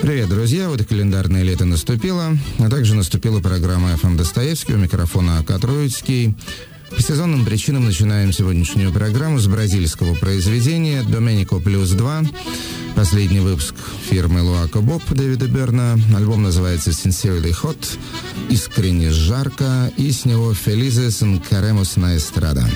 Привет, друзья! Вот и календарное лето наступило, а также наступила программа «ФМ Достоевский» у микрофона Ака. По сезонным причинам начинаем сегодняшнюю программу с бразильского произведения «Доменико плюс 2». Последний выпуск фирмы Луако Боб Дэвида Берна. Альбом называется «Sincerely Hot», «Искренне жарко», и с него «Felices Caremos на эстрада».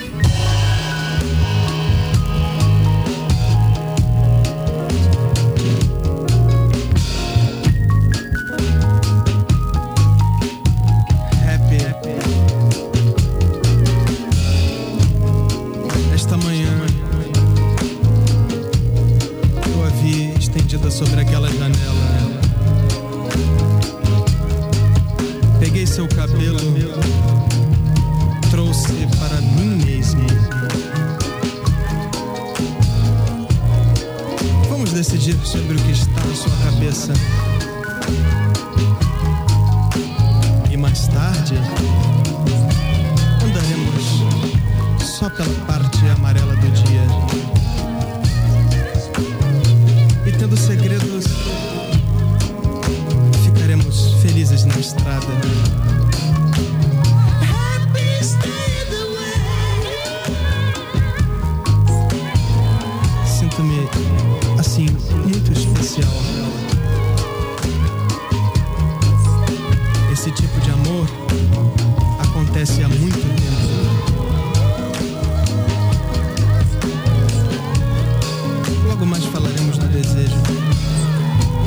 nós falaremos do desejo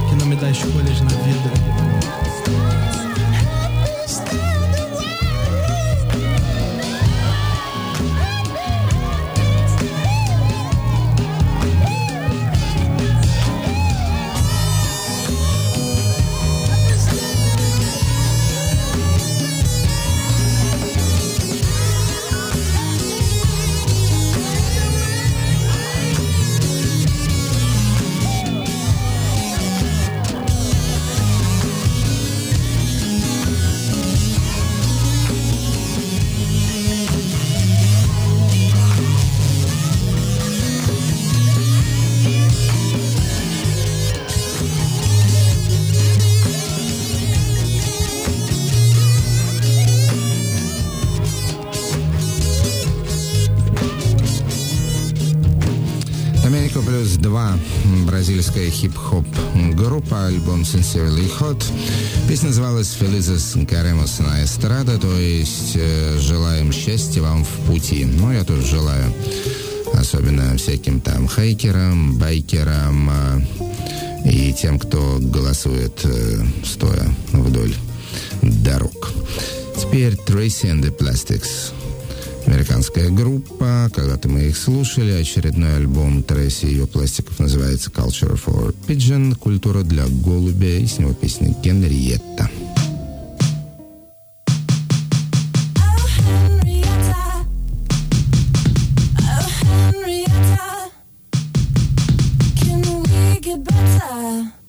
que não me dá escolhas na vida. Альбом Sincerely Hot. Песня называлась Felices Caremos на эстрада, то есть э, желаем счастья вам в пути. Ну, я тоже желаю. Особенно всяким там хайкерам, байкерам э, и тем, кто голосует э, стоя вдоль дорог. Теперь Tracy and the Plastics американская группа. Когда-то мы их слушали. Очередной альбом Тресси и ее пластиков называется Culture for Pigeon. Культура для голубя. И с него песня Генриетта. We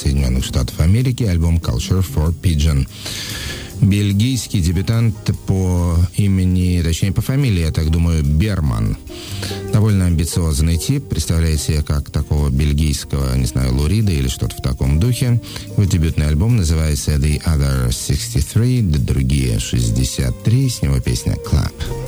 Соединенных Штатов Америки, альбом Culture for Pigeon. Бельгийский дебютант по имени, точнее по фамилии, я так думаю, Берман. Довольно амбициозный тип, представляет себе как такого бельгийского, не знаю, Лурида или что-то в таком духе. Его дебютный альбом называется The Other 63, другие 63, с него песня Clap.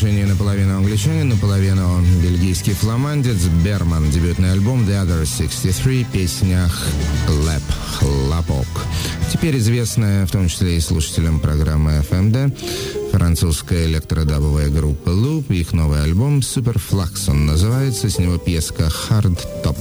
Отношении наполовину англичанин, наполовину бельгийский фламандец. Берман, дебютный альбом The Other 63, песня «Хлэп», «Хлопок». Теперь известная, в том числе и слушателям программы FMD, французская электродабовая группа Loop. Их новый альбом «Superflux» он называется, с него песка «Hard Top».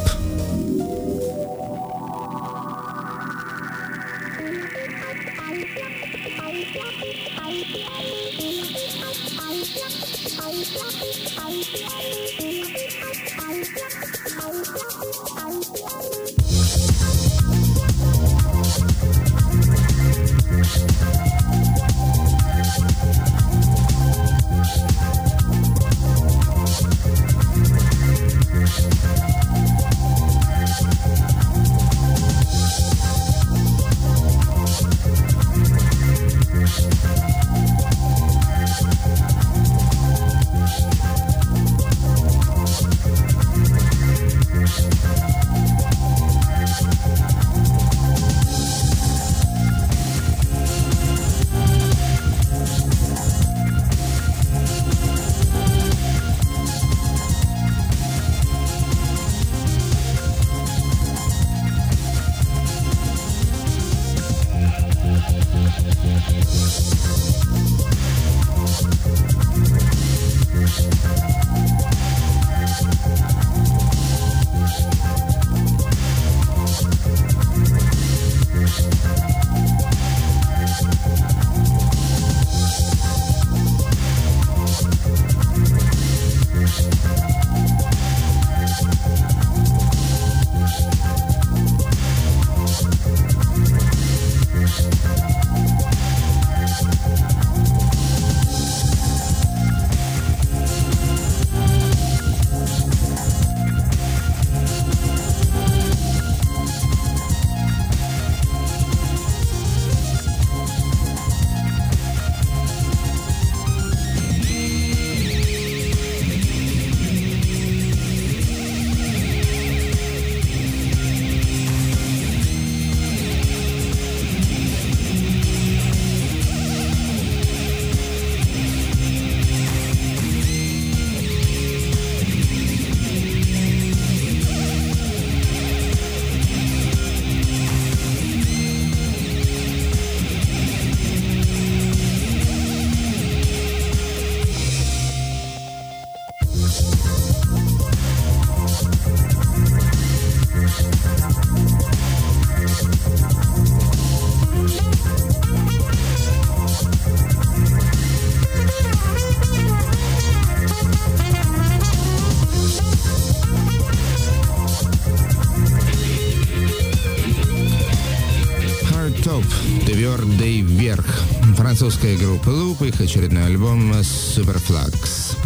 Французская группа Loop, их очередной альбом Superflux.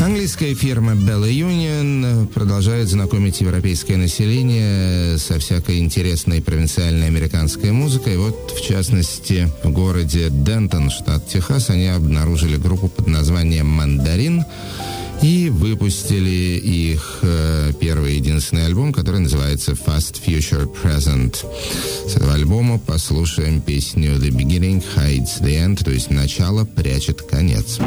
Английская фирма Bella Union продолжает знакомить европейское население со всякой интересной провинциальной американской музыкой. Вот, в частности, в городе Дентон, штат Техас, они обнаружили группу под названием «Мандарин», и выпустили их э, первый единственный альбом, который называется Fast Future Present. С этого альбома послушаем песню The Beginning Hides the End, то есть начало прячет конец.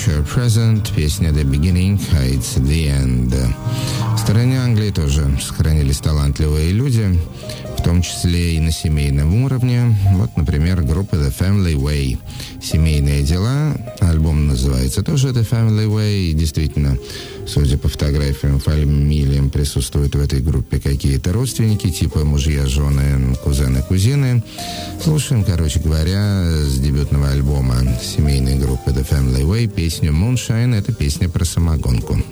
Future Present, песня The Beginning Hides the End. В стороне Англии тоже сохранились талантливые люди. Том числе и на семейном уровне. Вот, например, группа The Family Way. «Семейные дела». Альбом называется тоже The Family Way. И действительно, судя по фотографиям, фамилиям присутствуют в этой группе какие-то родственники, типа мужья, жены, кузены, кузины. Слушаем, короче говоря, с дебютного альбома семейной группы The Family Way песню «Moonshine». Это песня про самогонку.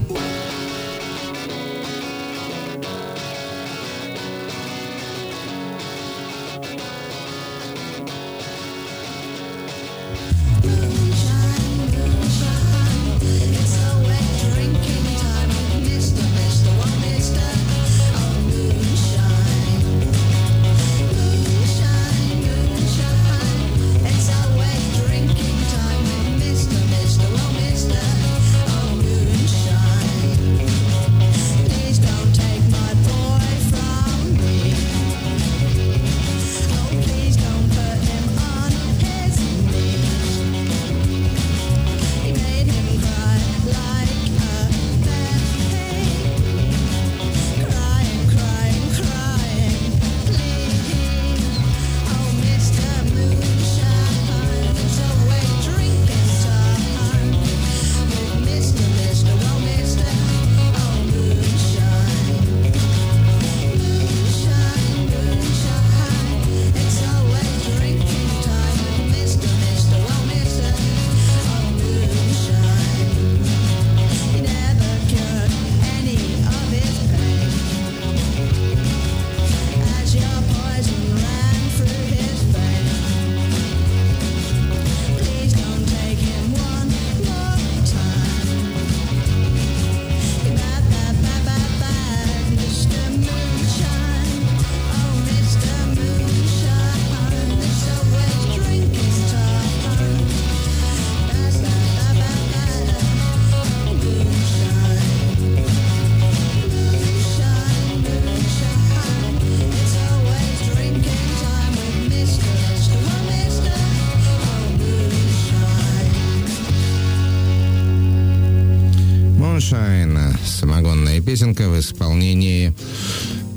Песенка в исполнении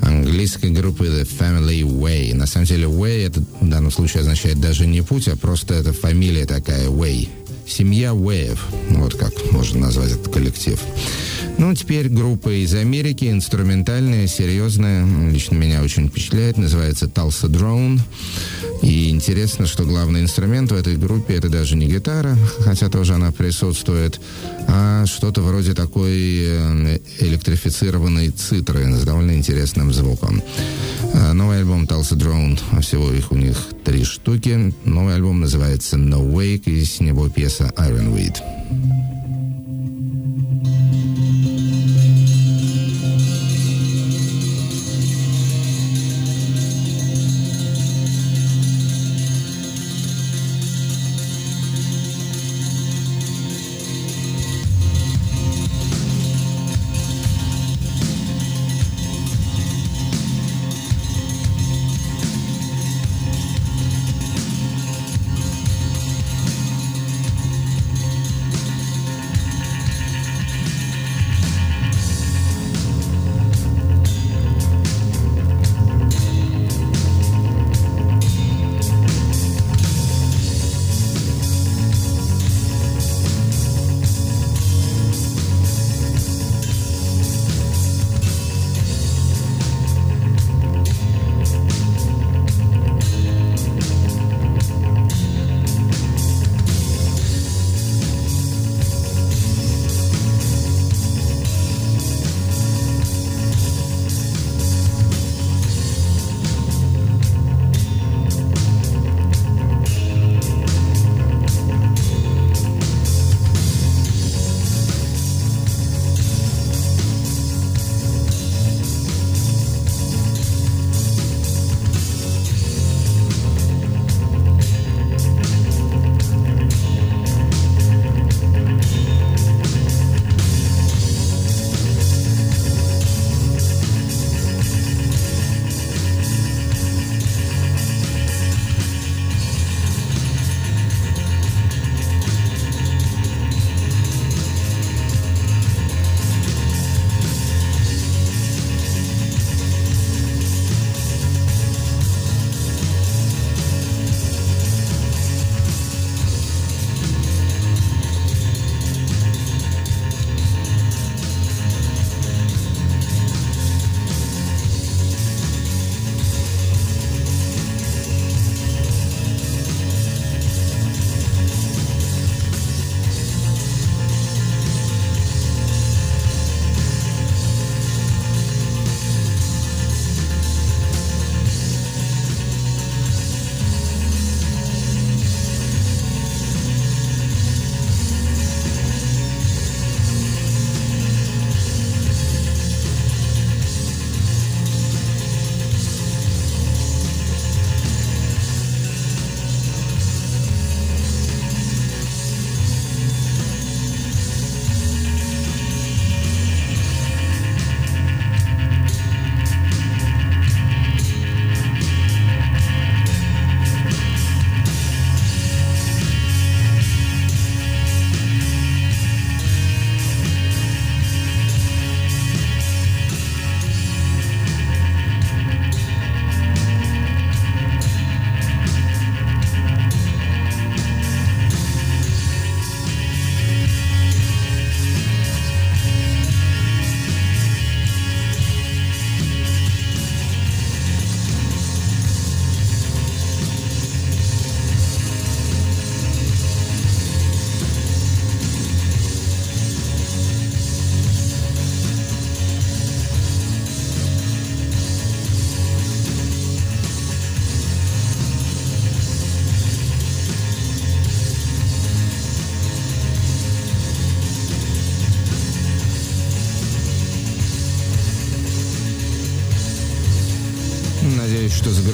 английской группы The Family Way. На самом деле Way это в данном случае означает даже не путь, а просто это фамилия такая Way. Семья Wave. Вот как можно назвать этот коллектив. Ну, теперь группа из Америки, инструментальная, серьезная. Лично меня очень впечатляет. Называется Tulsa Drone. И интересно, что главный инструмент в этой группе это даже не гитара, хотя тоже она присутствует, а что-то вроде такой э, электрифицированной цитры с довольно интересным звуком. А, новый альбом Tulsa Drone, всего их у них три штуки. Новый альбом называется No Wake, и с него пьеса Ironweed.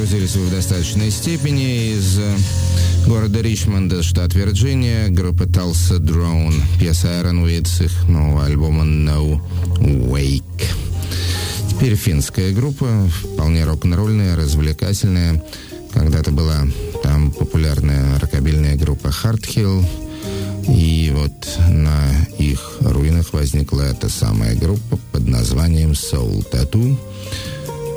Что загрузились вы в достаточной степени. Из э, города Ричмонда, штат Вирджиния, группа Tulsa Drone, пьеса Iron Weed с их нового альбома No Wake. Теперь финская группа, вполне рок-н-ролльная, развлекательная. Когда-то была там популярная рокобильная группа Hard Hill, и вот на их руинах возникла эта самая группа под названием Soul Tattoo.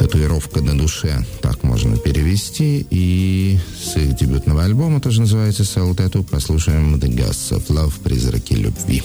Татуировка на душе, так можно перевести. И с их дебютного альбома, тоже называется Soul Tattoo, послушаем The Ghosts of Love, Призраки любви.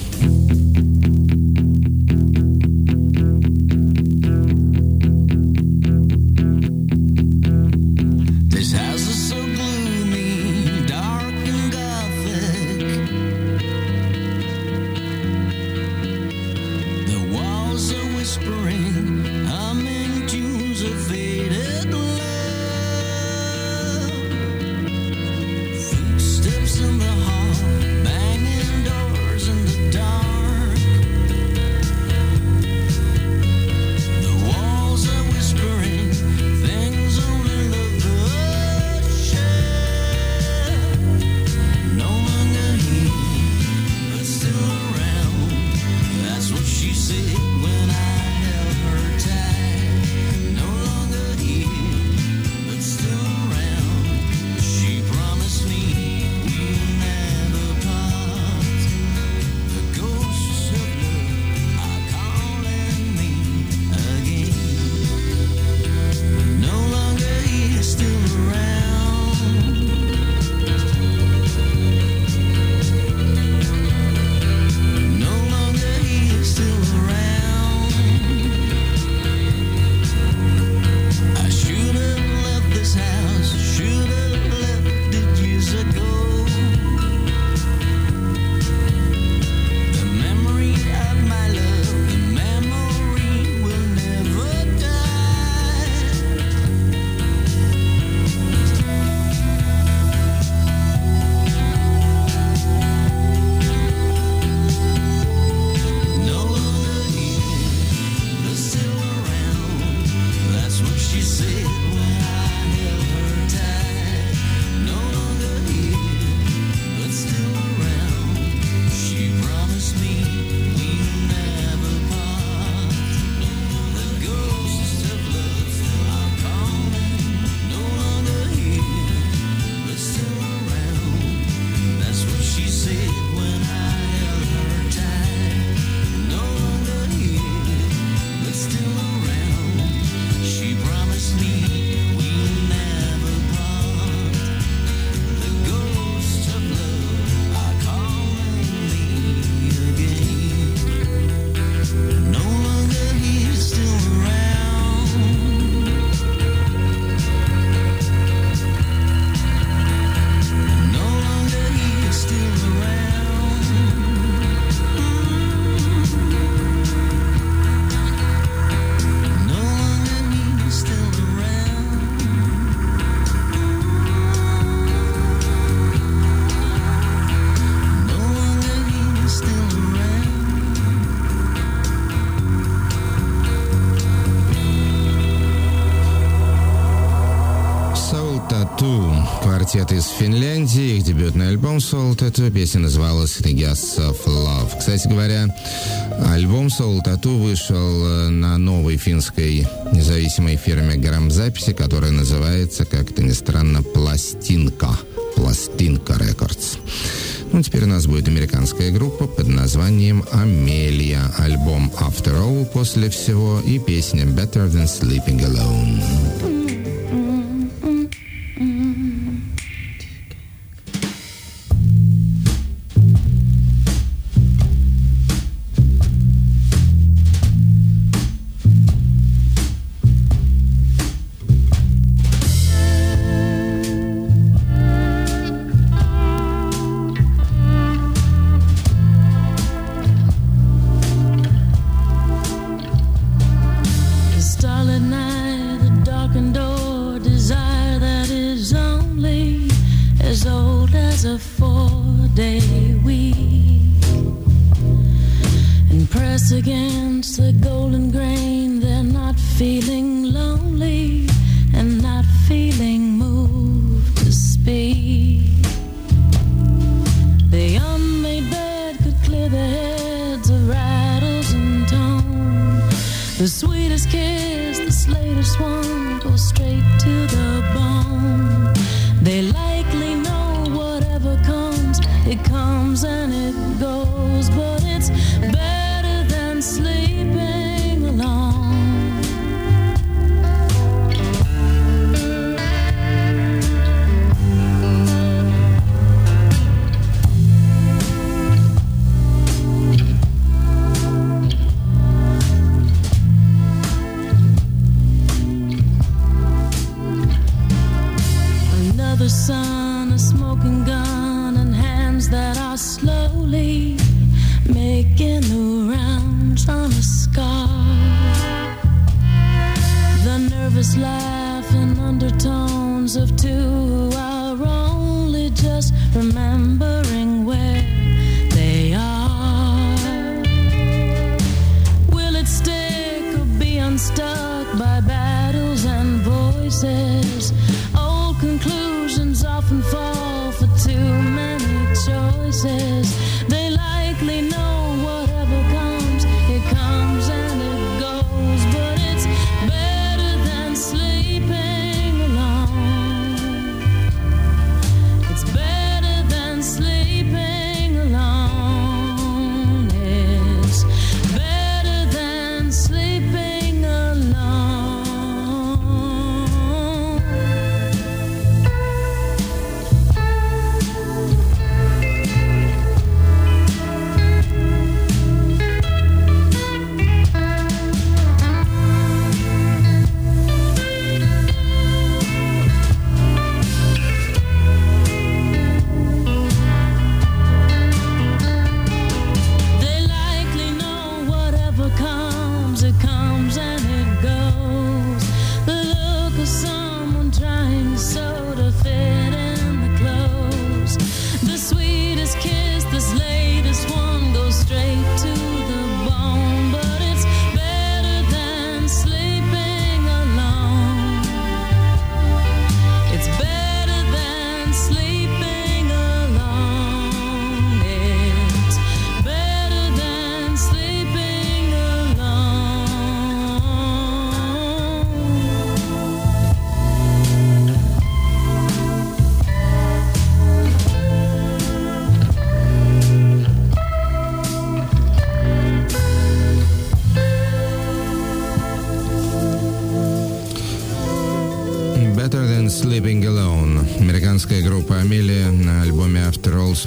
Квартет из Финляндии. Их дебютный альбом Soul Tattoo. Песня называлась The Guests of Love. Кстати говоря, альбом Soul Tattoo вышел э, на новой финской независимой фирме грамзаписи, которая называется, как это ни странно, Пластинка. Пластинка Рекордс. Ну, теперь у нас будет американская группа под названием «Амелия». Альбом «After All» после всего и песня «Better Than Sleeping Alone».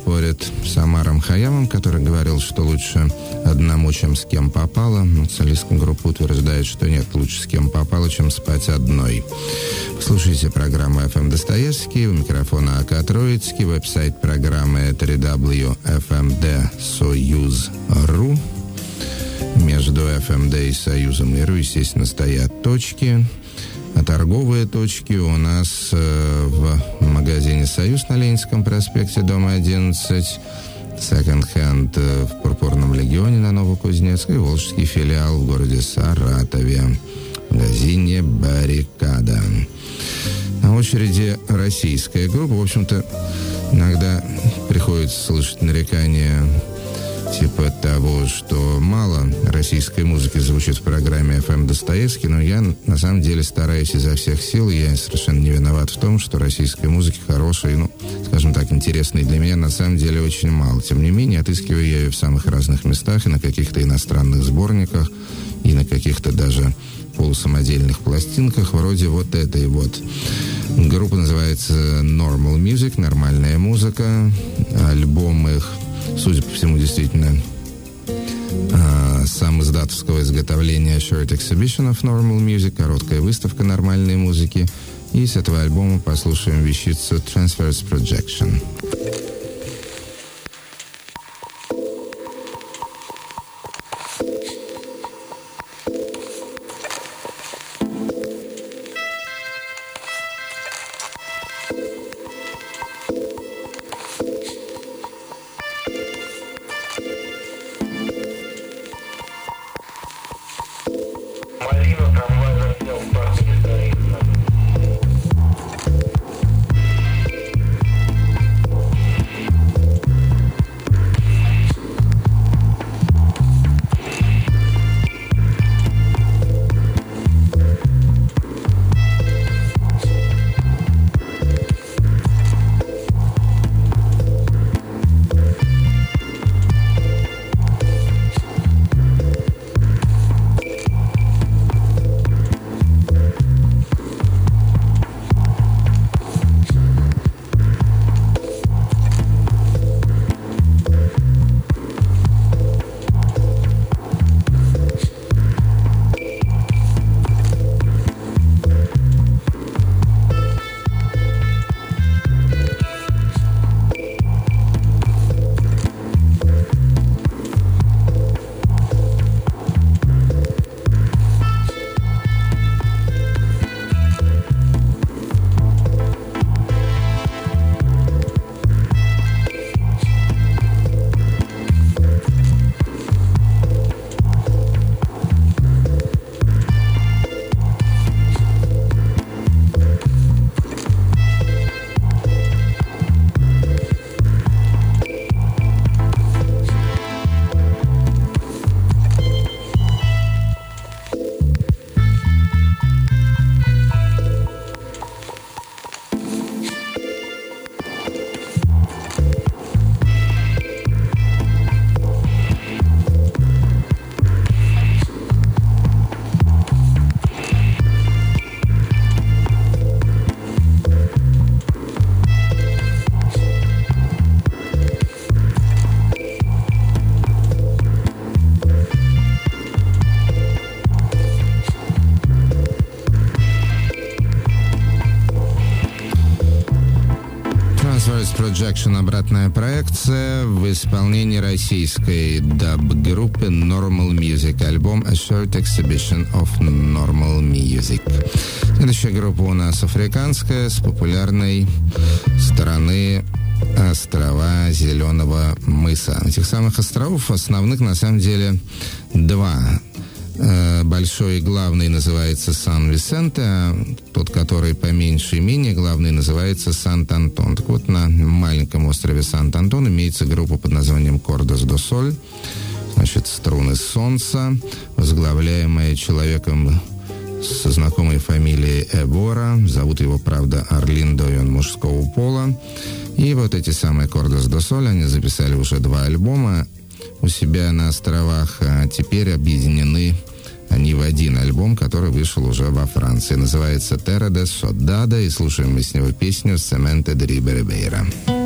Спорит с Амаром Хаямом, который говорил, что лучше одному, чем с кем попало. Солистка группы утверждает, что нет, лучше с кем попало, чем спать одной. Слушайте программу FM Достоевский, у микрофона АК Троицкий, веб-сайт программы www.fmdsoyuz.ru между FMD и Союзом и РУ, естественно, стоят точки. Торговые точки у нас э, в магазине «Союз» на Ленинском проспекте, дом 11, секонд-хенд э, в Пурпурном легионе на Новокузнецкой, и Волжский филиал в городе Саратове, в магазине «Баррикада». На очереди российская группа. В общем-то, иногда приходится слышать нарекания типа того, что мало российской музыки звучит в программе FM Достоевский, но я на самом деле стараюсь изо всех сил, я совершенно не виноват в том, что российской музыки хорошей, ну, скажем так, интересной для меня на самом деле очень мало. Тем не менее, отыскиваю я ее в самых разных местах, и на каких-то иностранных сборниках, и на каких-то даже полусамодельных пластинках, вроде вот этой вот. Группа называется Normal Music, нормальная музыка. Альбом их судя по всему, действительно а, сам из датовского изготовления Short Exhibition of Normal Music, короткая выставка нормальной музыки. И с этого альбома послушаем вещицу Transfers Projection. Projection «Обратная проекция» в исполнении российской даб-группы Normal Music, альбом A Short Exhibition of Normal Music. Следующая группа у нас африканская, с популярной стороны острова Зеленого мыса. Этих самых островов основных на самом деле два. Э, большой и главный называется Сан-Висенте, а тот, который поменьше и менее главный, называется Сант-Антон. Так вот, на острове Сант-Антон имеется группа под названием Кордос до Соль, значит, струны солнца, возглавляемая человеком со знакомой фамилией Эбора. Зовут его, правда, Орлиндо, и он мужского пола. И вот эти самые Кордос до Соль, они записали уже два альбома у себя на островах, а теперь объединены они в один альбом, который вышел уже во Франции. Называется «Terra de Soldada», и слушаем мы с него песню «Сементе де Риберебейра». Hoje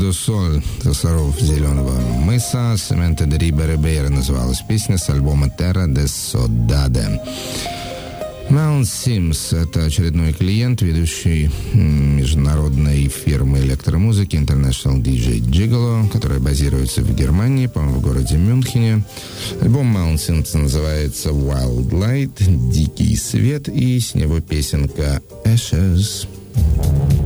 до Соль, Сосаров Зеленого мыса, Сементе де Рибере Бейра называлась песня с альбома Terra de Soldade. Маунт Симс – это очередной клиент, ведущий международной фирмы электромузыки International DJ Gigolo, которая базируется в Германии, по-моему, в городе Мюнхене. Альбом Mount Sims называется Wild Light – «Дикий свет», и с него песенка Ashes. Thank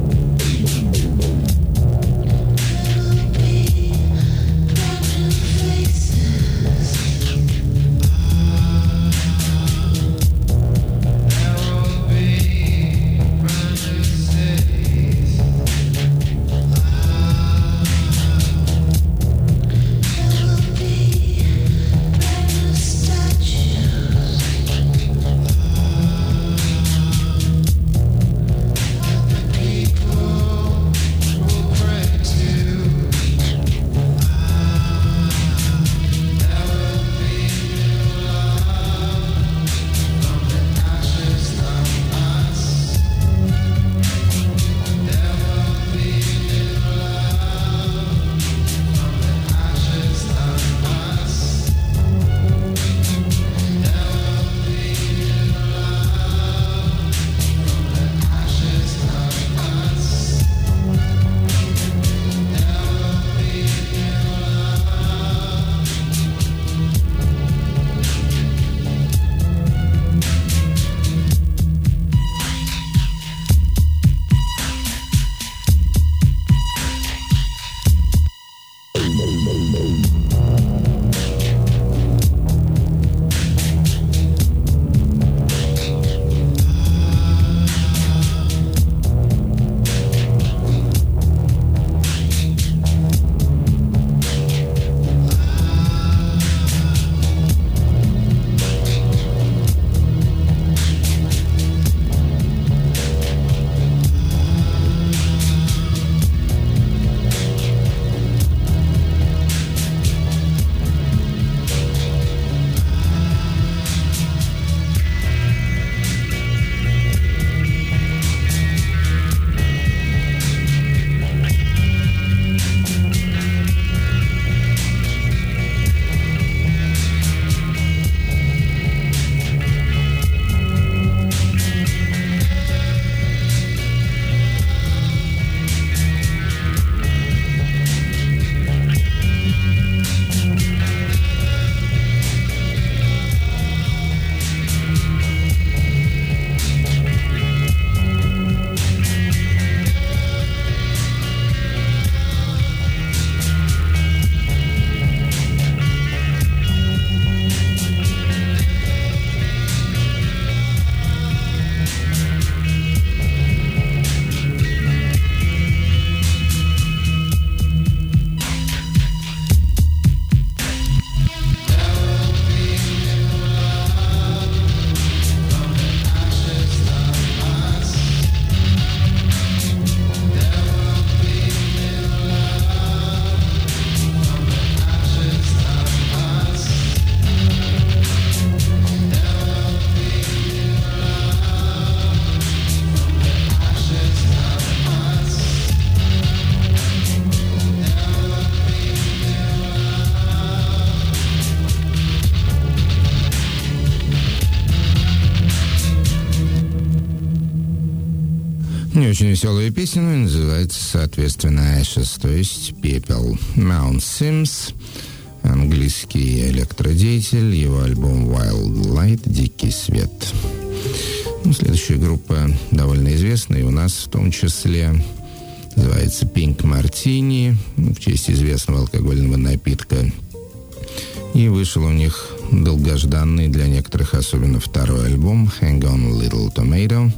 очень веселая песня, но и называется, соответственно, Ashes, то есть пепел. Маунт Симс, английский электродеятель, его альбом Wild Light, Дикий свет. Ну, следующая группа довольно известная, и у нас в том числе называется Pink Martini, в честь известного алкогольного напитка. И вышел у них долгожданный для некоторых, особенно второй альбом Hang On Little Tomato.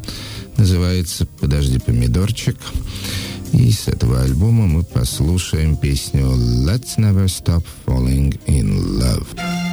Называется «Подожди, помидорчик». И с этого альбома мы послушаем песню «Let's Never Stop Falling in Love».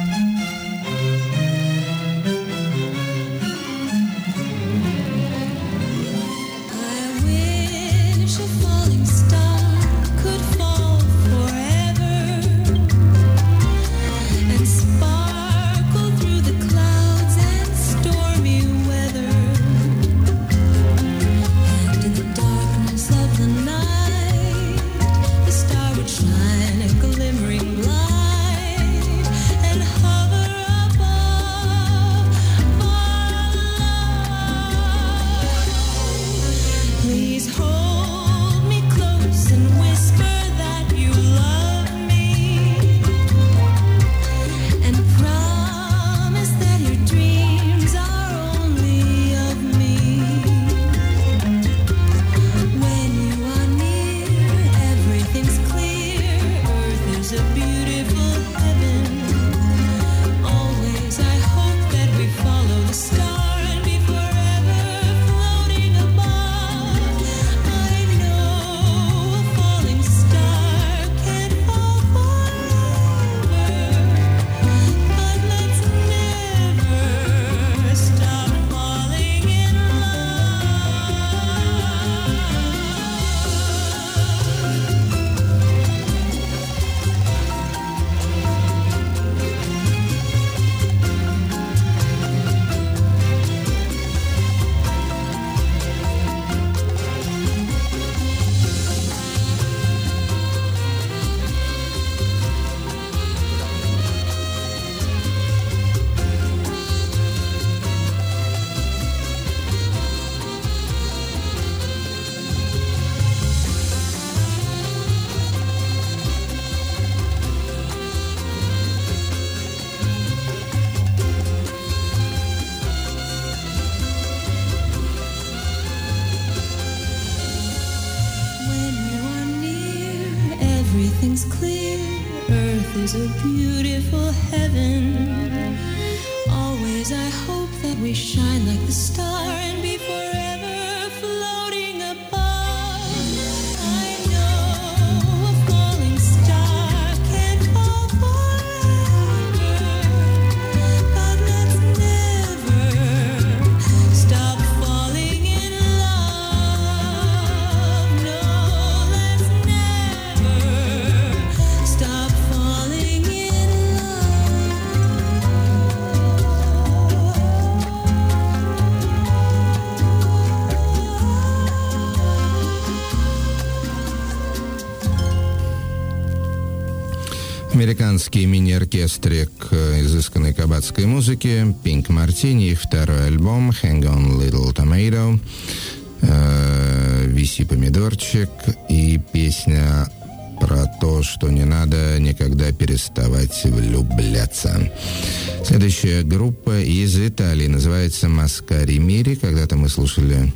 Американский мини-оркестрик э, изысканной кабацкой музыки Pink Martini, их второй альбом Hang On Little Tomato, э, Виси помидорчик и песня про то, что не надо никогда переставать влюбляться. Следующая группа из Италии называется Маскари Мири. Когда-то мы слушали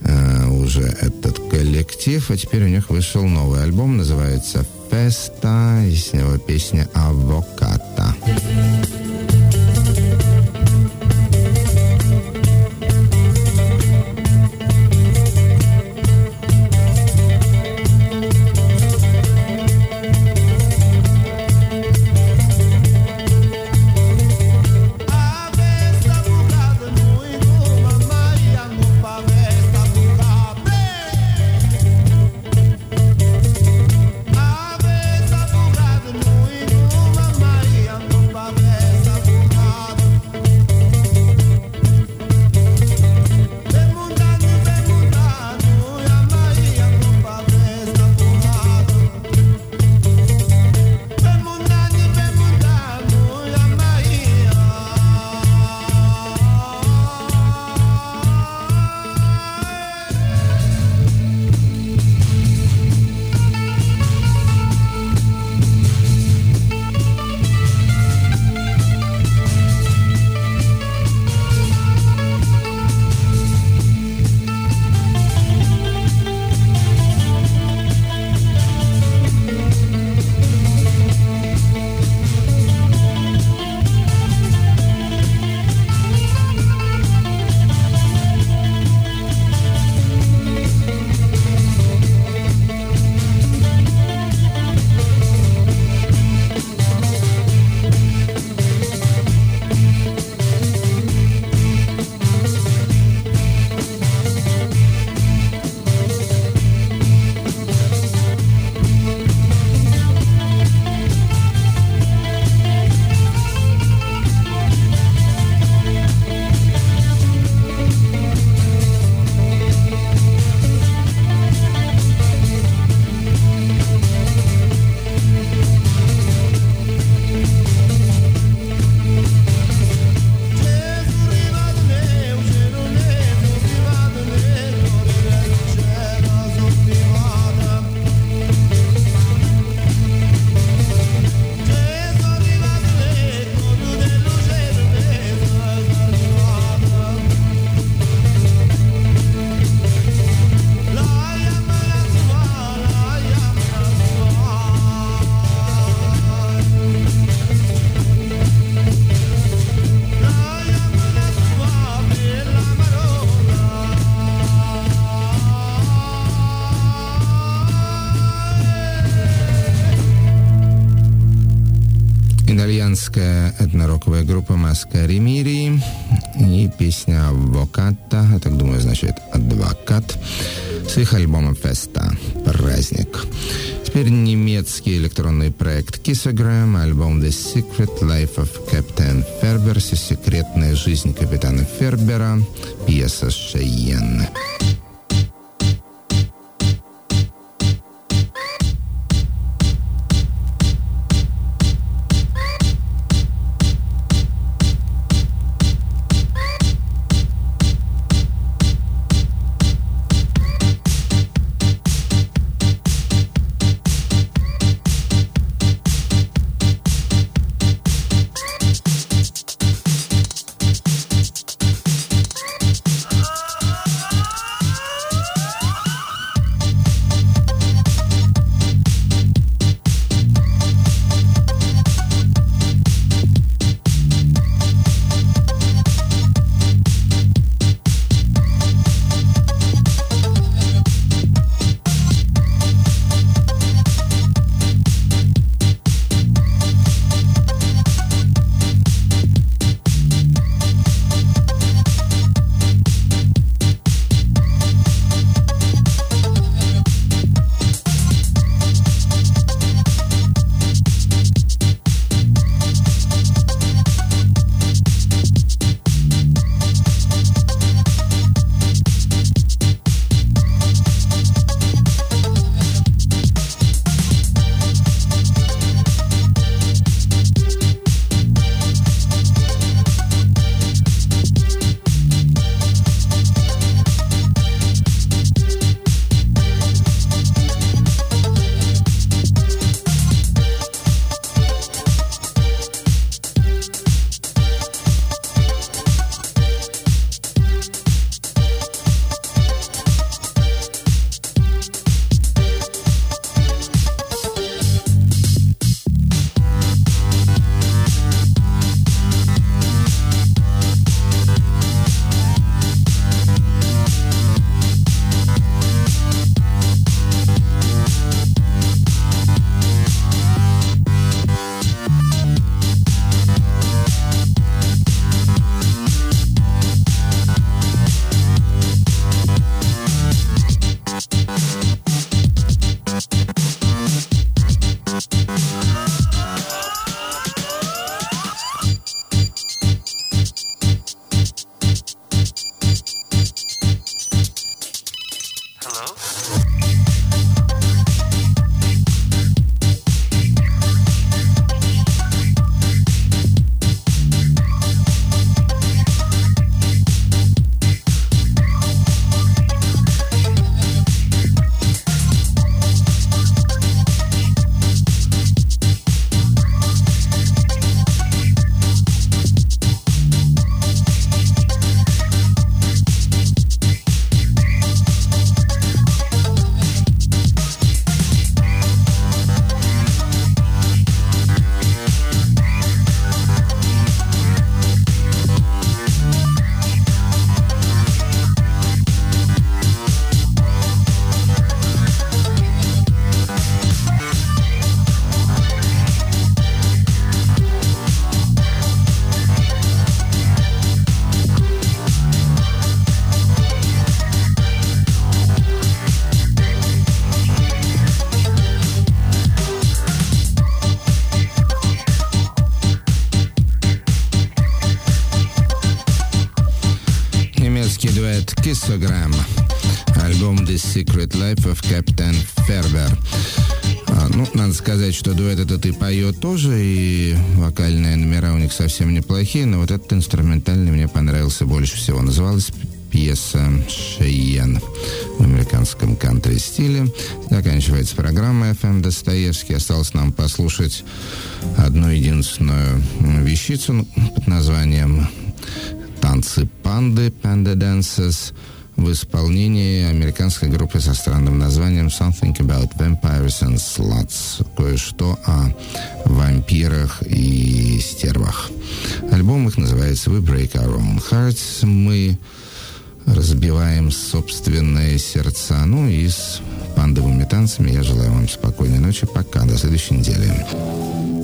э, уже этот коллектив, а теперь у них вышел новый альбом, называется Феста, из него песня итальянская этнороковая группа Маскари Мири и песня «Авоката», я так думаю, означает «адвокат», с их альбома «Феста» «Праздник». Теперь немецкий электронный проект Kissogram, альбом «The Secret Life of Captain Ferber», «Секретная жизнь капитана Фербера», пьеса «Шейен». Немецкий Kissogram. Альбом The Secret Life of Captain Ferber. А, ну, надо сказать, что дуэт этот и поет тоже, и вокальные номера у них совсем неплохие, но вот этот инструментальный мне понравился больше всего. Называлась пьеса «Шейен» в американском кантри-стиле. Заканчивается программа FM Достоевский. Осталось нам послушать одну единственную вещицу ну, под названием «Танцы панды» «Panda Dances» в исполнении американской группы со странным названием «Something About Vampires and Sluts» кое-что о вампирах и стервах. Альбом их называется «We Break Our Own Hearts». Мы разбиваем собственные сердца. Ну и с пандовыми танцами я желаю вам спокойной ночи. Пока. До следующей недели.